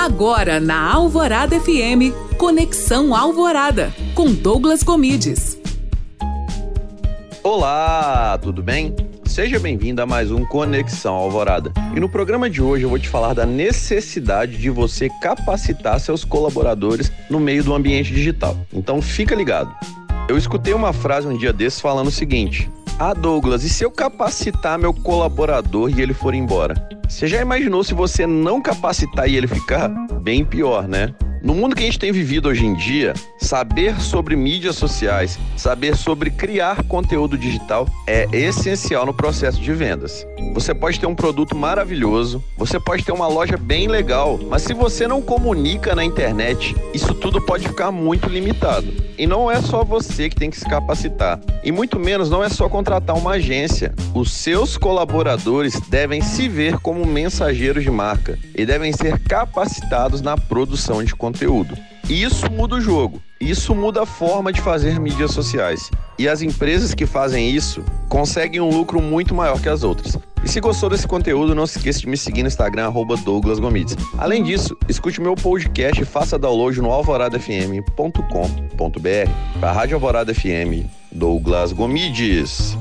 Agora na Alvorada FM, Conexão Alvorada, com Douglas Comides. Olá, tudo bem? Seja bem-vindo a mais um Conexão Alvorada. E no programa de hoje eu vou te falar da necessidade de você capacitar seus colaboradores no meio do ambiente digital. Então fica ligado. Eu escutei uma frase um dia desses falando o seguinte: Ah, Douglas, e se eu capacitar meu colaborador e ele for embora? Você já imaginou se você não capacitar e ele ficar? Bem pior, né? No mundo que a gente tem vivido hoje em dia, saber sobre mídias sociais, saber sobre criar conteúdo digital é essencial no processo de vendas. Você pode ter um produto maravilhoso, você pode ter uma loja bem legal, mas se você não comunica na internet, isso tudo pode ficar muito limitado. E não é só você que tem que se capacitar, e muito menos não é só contratar uma agência. Os seus colaboradores devem se ver como mensageiros de marca e devem ser capacitados na produção de conteúdo. Isso muda o jogo. Isso muda a forma de fazer mídias sociais. E as empresas que fazem isso conseguem um lucro muito maior que as outras. E se gostou desse conteúdo, não se esqueça de me seguir no Instagram, Douglas Gomides. Além disso, escute meu podcast e faça download no alvoradafm.com.br. Para a Rádio Alvorada FM, Douglas Gomides.